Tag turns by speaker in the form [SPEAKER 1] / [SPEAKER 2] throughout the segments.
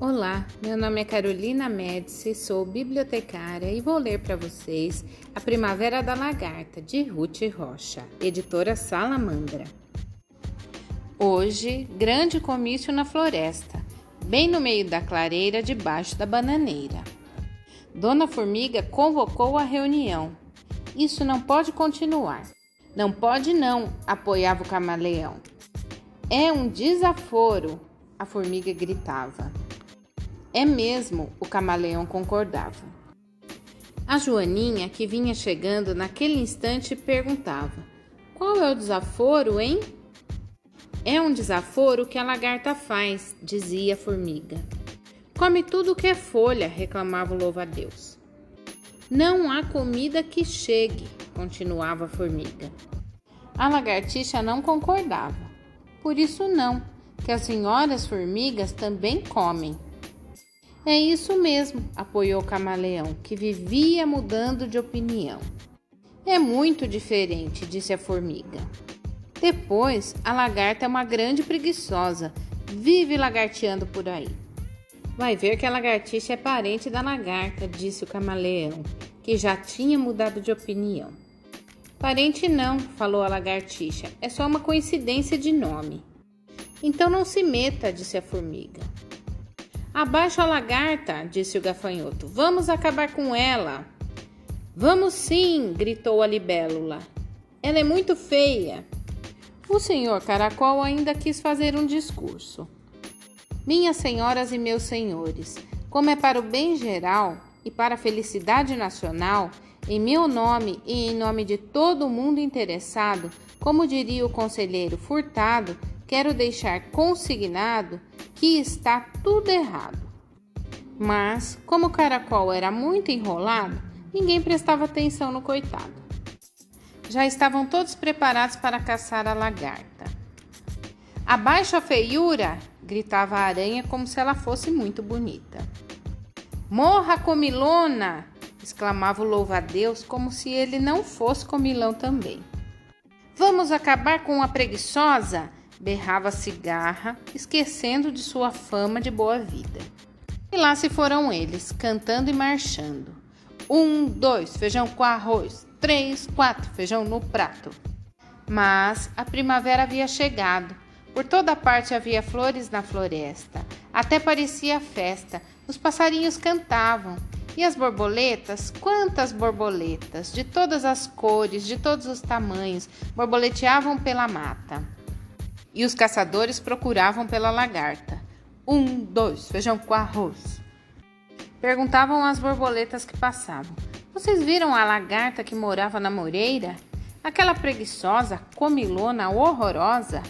[SPEAKER 1] Olá, meu nome é Carolina Médici, sou bibliotecária e vou ler para vocês A Primavera da Lagarta, de Ruth Rocha, editora Salamandra. Hoje, grande comício na floresta, bem no meio da clareira, debaixo da bananeira. Dona Formiga convocou a reunião. Isso não pode continuar. Não pode não, apoiava o camaleão. É um desaforo, a formiga gritava. É mesmo, o camaleão concordava. A Joaninha, que vinha chegando naquele instante, perguntava: Qual é o desaforo, hein? É um desaforo que a lagarta faz, dizia a formiga. Come tudo que é folha, reclamava o louva-a-Deus. Não há comida que chegue, continuava a formiga. A lagartixa não concordava. Por isso não, que as senhoras formigas também comem. É isso mesmo, apoiou o camaleão, que vivia mudando de opinião. É muito diferente, disse a formiga. Depois, a lagarta é uma grande preguiçosa, vive lagarteando por aí. Vai ver que a lagartixa é parente da lagarta, disse o camaleão, que já tinha mudado de opinião. Parente não, falou a lagartixa, é só uma coincidência de nome. Então não se meta, disse a formiga. Abaixo a lagarta, disse o gafanhoto. Vamos acabar com ela. Vamos sim, gritou a libélula. Ela é muito feia. O senhor caracol ainda quis fazer um discurso. Minhas senhoras e meus senhores, como é para o bem geral e para a felicidade nacional, em meu nome e em nome de todo mundo interessado, como diria o conselheiro Furtado, quero deixar consignado que está tudo errado. Mas, como o caracol era muito enrolado, ninguém prestava atenção no coitado. Já estavam todos preparados para caçar a lagarta. Abaixo a feiura! gritava a aranha como se ela fosse muito bonita. Morra, comilona! exclamava o louva-a-Deus como se ele não fosse comilão também. Vamos acabar com a preguiçosa? Berrava cigarra, esquecendo de sua fama de boa vida. E lá se foram eles, cantando e marchando. Um, dois, feijão com arroz. Três, quatro, feijão no prato. Mas a primavera havia chegado. Por toda parte havia flores na floresta. Até parecia festa. Os passarinhos cantavam. E as borboletas? Quantas borboletas! De todas as cores, de todos os tamanhos, borboleteavam pela mata e os caçadores procuravam pela lagarta. Um, dois, feijão com arroz. Perguntavam às borboletas que passavam: Vocês viram a lagarta que morava na moreira? Aquela preguiçosa, comilona, horrorosa?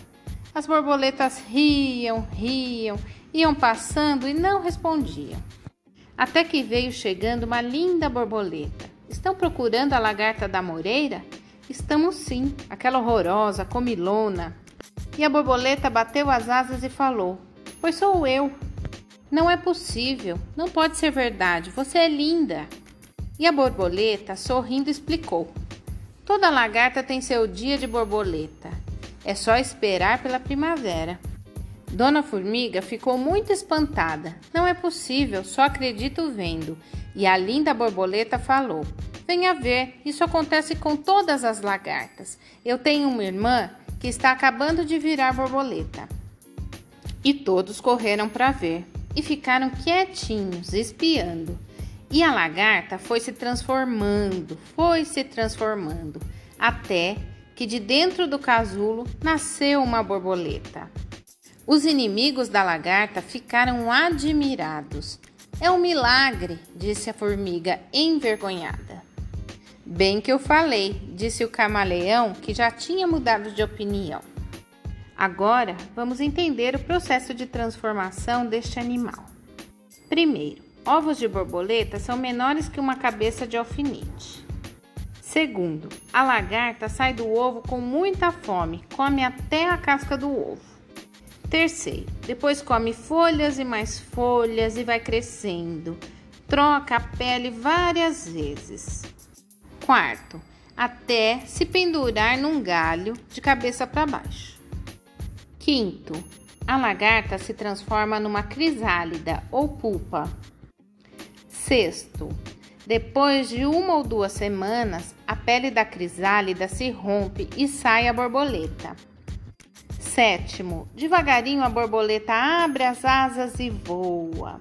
[SPEAKER 1] As borboletas riam, riam, iam passando e não respondiam. Até que veio chegando uma linda borboleta. Estão procurando a lagarta da moreira? Estamos sim, aquela horrorosa, comilona. E a borboleta bateu as asas e falou: Pois sou eu. Não é possível, não pode ser verdade, você é linda. E a borboleta, sorrindo, explicou: Toda lagarta tem seu dia de borboleta. É só esperar pela primavera. Dona Formiga ficou muito espantada. Não é possível, só acredito vendo. E a linda borboleta falou: Venha ver, isso acontece com todas as lagartas. Eu tenho uma irmã que está acabando de virar borboleta. E todos correram para ver e ficaram quietinhos, espiando. E a lagarta foi se transformando, foi se transformando, até que de dentro do casulo nasceu uma borboleta. Os inimigos da lagarta ficaram admirados. É um milagre, disse a formiga envergonhada. Bem que eu falei, disse o camaleão, que já tinha mudado de opinião. Agora vamos entender o processo de transformação deste animal. Primeiro, ovos de borboleta são menores que uma cabeça de alfinete. Segundo, a lagarta sai do ovo com muita fome, come até a casca do ovo. Terceiro, depois come folhas e mais folhas e vai crescendo. Troca a pele várias vezes. Quarto, até se pendurar num galho de cabeça para baixo. Quinto, a lagarta se transforma numa crisálida ou pupa. Sexto, depois de uma ou duas semanas, a pele da crisálida se rompe e sai a borboleta. Sétimo, devagarinho a borboleta abre as asas e voa.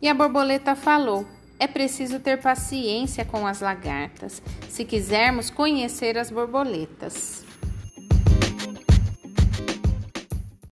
[SPEAKER 1] E a borboleta falou: é preciso ter paciência com as lagartas, se quisermos conhecer as borboletas.